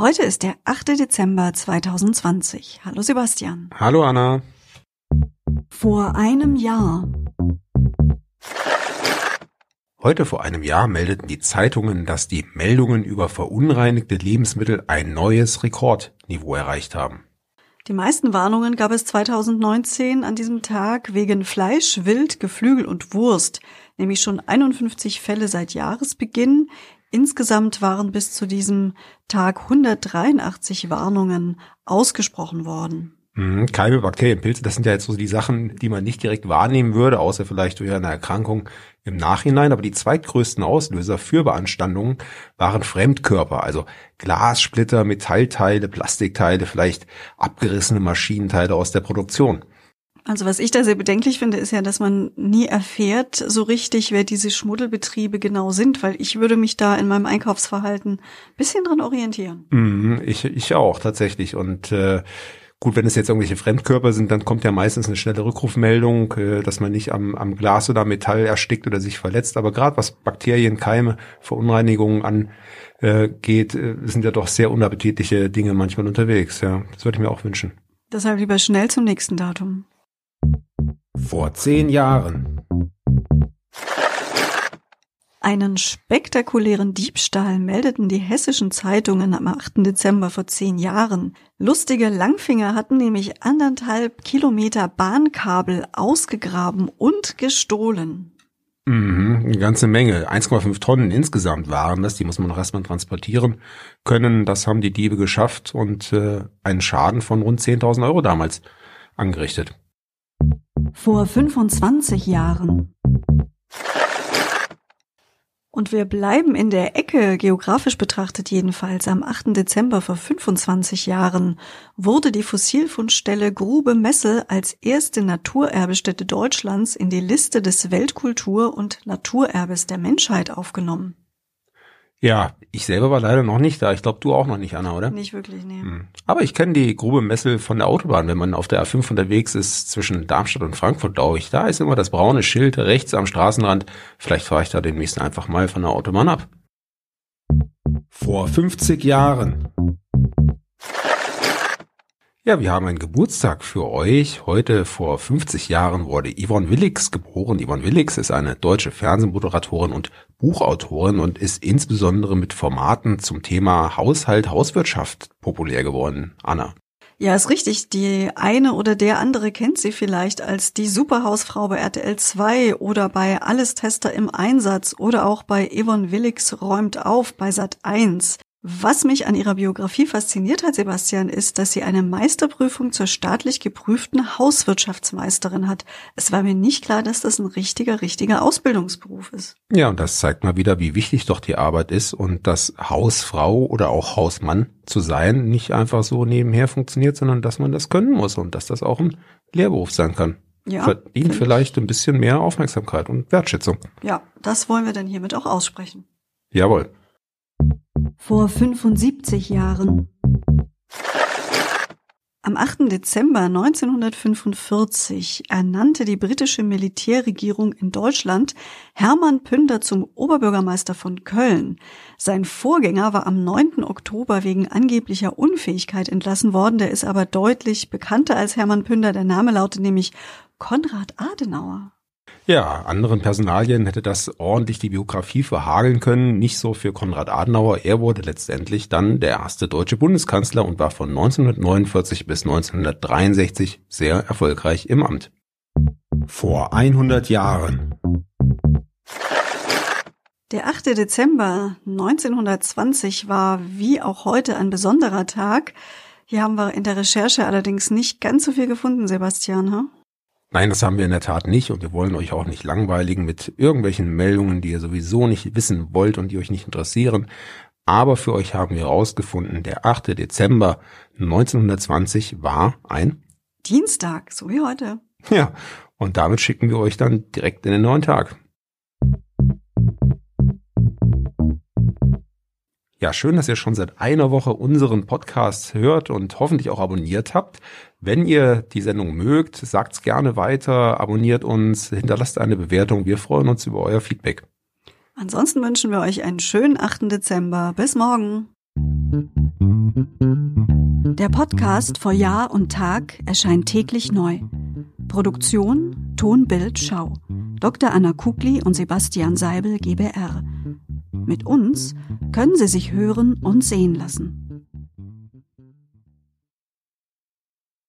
Heute ist der 8. Dezember 2020. Hallo Sebastian. Hallo Anna. Vor einem Jahr. Heute vor einem Jahr meldeten die Zeitungen, dass die Meldungen über verunreinigte Lebensmittel ein neues Rekordniveau erreicht haben. Die meisten Warnungen gab es 2019 an diesem Tag wegen Fleisch, Wild, Geflügel und Wurst, nämlich schon 51 Fälle seit Jahresbeginn. Insgesamt waren bis zu diesem Tag 183 Warnungen ausgesprochen worden. Mhm, Keime, Bakterien, Pilze, das sind ja jetzt so die Sachen, die man nicht direkt wahrnehmen würde, außer vielleicht durch eine Erkrankung im Nachhinein. Aber die zweitgrößten Auslöser für Beanstandungen waren Fremdkörper, also Glassplitter, Metallteile, Plastikteile, vielleicht abgerissene Maschinenteile aus der Produktion. Also was ich da sehr bedenklich finde, ist ja, dass man nie erfährt so richtig, wer diese Schmuddelbetriebe genau sind, weil ich würde mich da in meinem Einkaufsverhalten bisschen dran orientieren. Mhm, ich, ich auch tatsächlich. Und äh, Gut, wenn es jetzt irgendwelche Fremdkörper sind, dann kommt ja meistens eine schnelle Rückrufmeldung, äh, dass man nicht am, am Glas oder Metall erstickt oder sich verletzt. Aber gerade was Bakterien, Keime, Verunreinigungen angeht, äh, sind ja doch sehr unappetitliche Dinge manchmal unterwegs. Ja, das würde ich mir auch wünschen. Deshalb lieber schnell zum nächsten Datum. Vor zehn Jahren. Einen spektakulären Diebstahl meldeten die hessischen Zeitungen am 8. Dezember vor zehn Jahren. Lustige Langfinger hatten nämlich anderthalb Kilometer Bahnkabel ausgegraben und gestohlen. Mhm, eine ganze Menge. 1,5 Tonnen insgesamt waren das. Die muss man noch erstmal transportieren können. Das haben die Diebe geschafft und äh, einen Schaden von rund 10.000 Euro damals angerichtet. Vor 25 Jahren. Und wir bleiben in der Ecke, geografisch betrachtet jedenfalls. Am 8. Dezember vor 25 Jahren wurde die Fossilfundstelle Grube Messel als erste Naturerbestätte Deutschlands in die Liste des Weltkultur- und Naturerbes der Menschheit aufgenommen. Ja, ich selber war leider noch nicht da. Ich glaube, du auch noch nicht, Anna, oder? Nicht wirklich, nee. Hm. Aber ich kenne die Grube Messel von der Autobahn, wenn man auf der A5 unterwegs ist zwischen Darmstadt und Frankfurt, glaube ich. Da ist immer das braune Schild rechts am Straßenrand. Vielleicht fahre ich da demnächst einfach mal von der Autobahn ab. Vor 50 Jahren. Ja, wir haben einen Geburtstag für euch. Heute vor 50 Jahren wurde Yvonne Willix geboren. Yvonne Willix ist eine deutsche Fernsehmoderatorin und Buchautorin und ist insbesondere mit Formaten zum Thema Haushalt, Hauswirtschaft populär geworden. Anna. Ja, ist richtig. Die eine oder der andere kennt sie vielleicht als die Superhausfrau bei RTL 2 oder bei Alles Tester im Einsatz oder auch bei Yvonne Willix räumt auf bei Sat 1. Was mich an ihrer Biografie fasziniert hat, Sebastian, ist, dass sie eine Meisterprüfung zur staatlich geprüften Hauswirtschaftsmeisterin hat. Es war mir nicht klar, dass das ein richtiger, richtiger Ausbildungsberuf ist. Ja, und das zeigt mal wieder, wie wichtig doch die Arbeit ist und dass Hausfrau oder auch Hausmann zu sein nicht einfach so nebenher funktioniert, sondern dass man das können muss und dass das auch ein Lehrberuf sein kann. Ja, Verdient vielleicht ein bisschen mehr Aufmerksamkeit und Wertschätzung. Ja, das wollen wir dann hiermit auch aussprechen. Jawohl. Vor 75 Jahren. Am 8. Dezember 1945 ernannte die britische Militärregierung in Deutschland Hermann Pünder zum Oberbürgermeister von Köln. Sein Vorgänger war am 9. Oktober wegen angeblicher Unfähigkeit entlassen worden. Der ist aber deutlich bekannter als Hermann Pünder. Der Name lautet nämlich Konrad Adenauer. Ja, anderen Personalien hätte das ordentlich die Biografie verhageln können, nicht so für Konrad Adenauer. Er wurde letztendlich dann der erste deutsche Bundeskanzler und war von 1949 bis 1963 sehr erfolgreich im Amt. Vor 100 Jahren. Der 8. Dezember 1920 war wie auch heute ein besonderer Tag. Hier haben wir in der Recherche allerdings nicht ganz so viel gefunden, Sebastian. Huh? Nein, das haben wir in der Tat nicht und wir wollen euch auch nicht langweiligen mit irgendwelchen Meldungen, die ihr sowieso nicht wissen wollt und die euch nicht interessieren. Aber für euch haben wir herausgefunden, der 8. Dezember 1920 war ein Dienstag, so wie heute. Ja, und damit schicken wir euch dann direkt in den neuen Tag. Ja, schön, dass ihr schon seit einer Woche unseren Podcast hört und hoffentlich auch abonniert habt. Wenn ihr die Sendung mögt, sagt's gerne weiter, abonniert uns, hinterlasst eine Bewertung. Wir freuen uns über euer Feedback. Ansonsten wünschen wir euch einen schönen 8. Dezember. Bis morgen. Der Podcast vor Jahr und Tag erscheint täglich neu. Produktion Ton, Bild, Schau. Dr. Anna Kugli und Sebastian Seibel GBR. Mit uns können Sie sich hören und sehen lassen.